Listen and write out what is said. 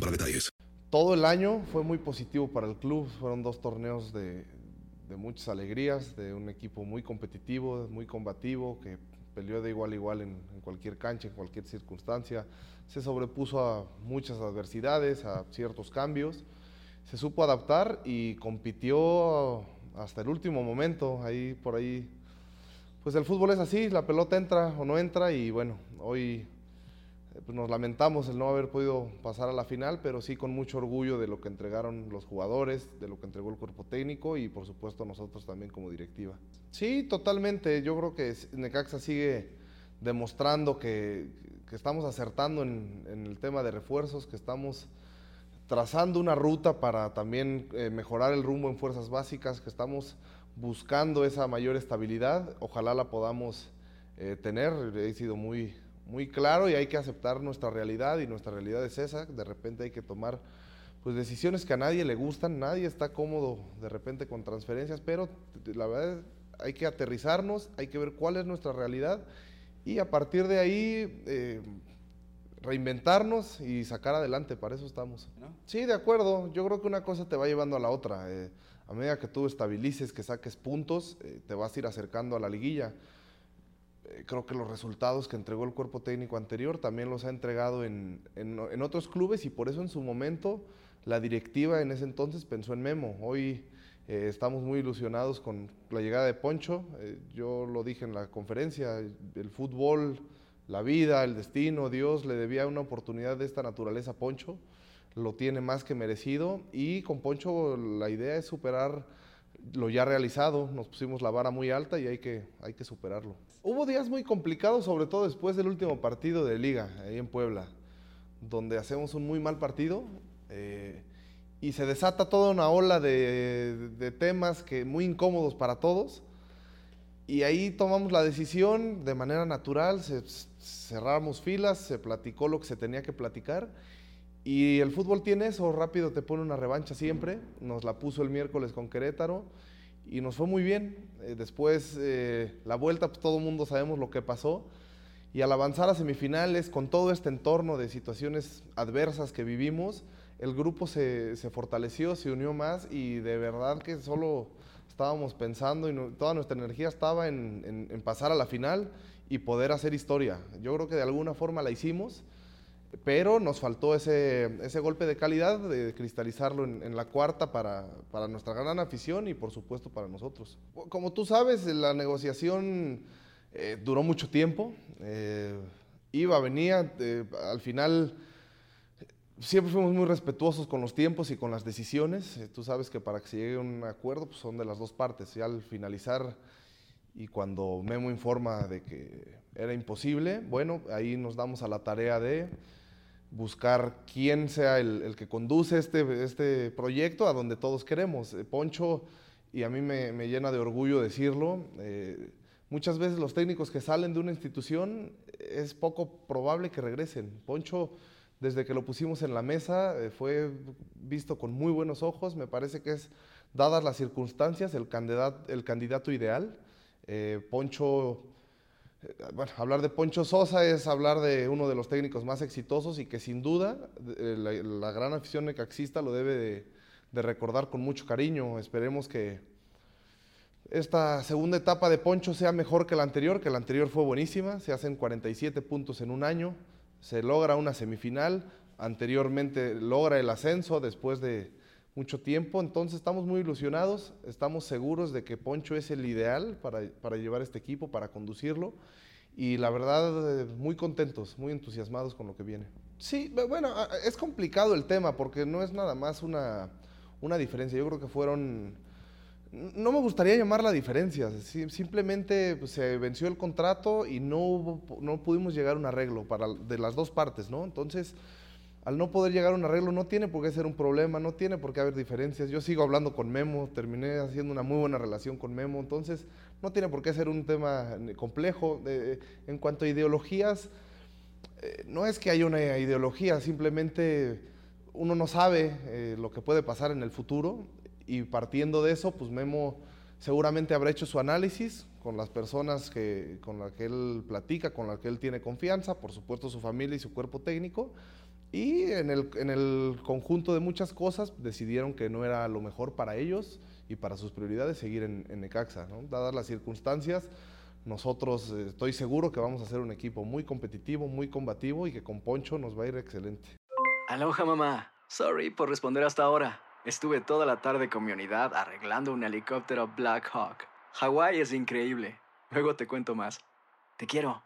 para detalles. Todo el año fue muy positivo para el club. Fueron dos torneos de, de muchas alegrías, de un equipo muy competitivo, muy combativo, que peleó de igual a igual en, cualquier cancha, en cualquier circunstancia. Se sobrepuso a muchas adversidades, a ciertos cambios. Se supo adaptar y compitió hasta el último momento. Ahí por ahí, pues el fútbol es así, la pelota entra o no entra y bueno, hoy pues nos lamentamos el no haber podido pasar a la final, pero sí con mucho orgullo de lo que entregaron los jugadores, de lo que entregó el cuerpo técnico y por supuesto nosotros también como directiva. Sí, totalmente. Yo creo que Necaxa sigue demostrando que, estamos acertando en, en, el tema de refuerzos, que estamos trazando una ruta para también eh, mejorar el rumbo en fuerzas básicas, que estamos buscando esa mayor estabilidad. Ojalá la podamos eh, tener. He sido muy muy claro y hay que aceptar nuestra realidad y nuestra realidad es esa. De repente hay que tomar pues decisiones que a nadie le gustan, nadie está cómodo de repente con transferencias, pero la verdad hay que aterrizarnos, hay que ver cuál es nuestra realidad y a partir de ahí eh, reinventarnos y sacar adelante, para eso estamos. ¿No? Sí, de acuerdo, yo creo que una cosa te va llevando a la otra. Eh, a medida que tú estabilices, que saques puntos, eh, te vas a ir acercando a la liguilla creo que los resultados que entregó el cuerpo técnico anterior también los ha entregado en, en, en, otros clubes y por eso en su momento la directiva en ese entonces pensó en Memo. Hoy eh, estamos muy ilusionados con la llegada de Poncho. Eh, yo lo dije en la conferencia, el fútbol, la vida, el destino, Dios le debía una oportunidad de esta naturaleza a Poncho. Lo tiene más que merecido y con Poncho la idea es superar lo ya realizado, nos pusimos la vara muy alta y hay que, hay que superarlo. Hubo días muy complicados, sobre todo después del último partido de liga, ahí en Puebla, donde hacemos un muy mal partido eh, y se desata toda una ola de, temas que muy incómodos para todos. Y ahí tomamos la decisión de manera natural, se, cerramos filas, se platicó lo que se tenía que platicar y el fútbol tiene eso, rápido te pone una revancha siempre. Nos la puso el miércoles con Querétaro y nos fue muy bien. Eh, después, eh, la vuelta, pues todo el mundo sabemos lo que pasó. Y al avanzar a semifinales, con todo este entorno de situaciones adversas que vivimos, el grupo se, se fortaleció, se unió más y de verdad que solo estábamos pensando y toda nuestra energía estaba en, en pasar a la final y poder hacer historia. Yo creo que de alguna forma la hicimos pero nos faltó ese, ese, golpe de calidad de cristalizarlo en, en la cuarta para, para, nuestra gran afición y por supuesto para nosotros. Como tú sabes, la negociación eh, duró mucho tiempo, eh, iba, venía, eh, al final siempre fuimos muy respetuosos con los tiempos y con las decisiones. tú sabes que para que se llegue a un acuerdo pues son de las dos partes. Y al finalizar y cuando Memo informa de que era imposible, bueno, ahí nos damos a la tarea de buscar quién sea el, que conduce este, este proyecto a donde todos queremos. Eh, Poncho, y a mí me, llena de orgullo decirlo, eh, muchas veces los técnicos que salen de una institución es poco probable que regresen. Poncho, desde que lo pusimos en la mesa, fue visto con muy buenos ojos, me parece que es, dadas las circunstancias, el candidato, el candidato ideal. Poncho bueno, hablar de Poncho Sosa es hablar de uno de los técnicos más exitosos y que sin duda eh, la, gran afición necaxista lo debe de, recordar con mucho cariño. Esperemos que esta segunda etapa de Poncho sea mejor que la anterior, que la anterior fue buenísima, se hacen 47 puntos en un año, se logra una semifinal, anteriormente logra el ascenso después de mucho tiempo, entonces estamos muy ilusionados, estamos seguros de que Poncho es el ideal para, para llevar este equipo, para conducirlo y la verdad eh, muy contentos, muy entusiasmados con lo que viene. Sí, bueno, es complicado el tema porque no es nada más una, una diferencia, yo creo que fueron... No me gustaría llamar la diferencia, simplemente pues, se venció el contrato y no, no pudimos llegar a un arreglo para, de las dos partes, ¿no? Entonces, al no poder llegar a un arreglo no tiene por qué ser un problema, no tiene por qué haber diferencias. Yo sigo hablando con Memo, terminé haciendo una muy buena relación con Memo, entonces no tiene por qué ser un tema complejo. en cuanto a ideologías, eh, no es que haya una ideología, simplemente uno no sabe eh, lo que puede pasar en el futuro y partiendo de eso, pues Memo seguramente habrá hecho su análisis con las personas que, con las que él platica, con las que él tiene confianza, por supuesto su familia y su cuerpo técnico y en el, en el, conjunto de muchas cosas decidieron que no era lo mejor para ellos y para sus prioridades seguir en, en Necaxa. Dadas las circunstancias, nosotros eh, estoy seguro que vamos a ser un equipo muy competitivo, muy combativo y que con Poncho nos va a ir excelente. Aloha mamá, sorry por responder hasta ahora. Estuve toda la tarde con mi unidad arreglando un helicóptero Black Hawk. Hawái es increíble. Luego te cuento más. Te quiero.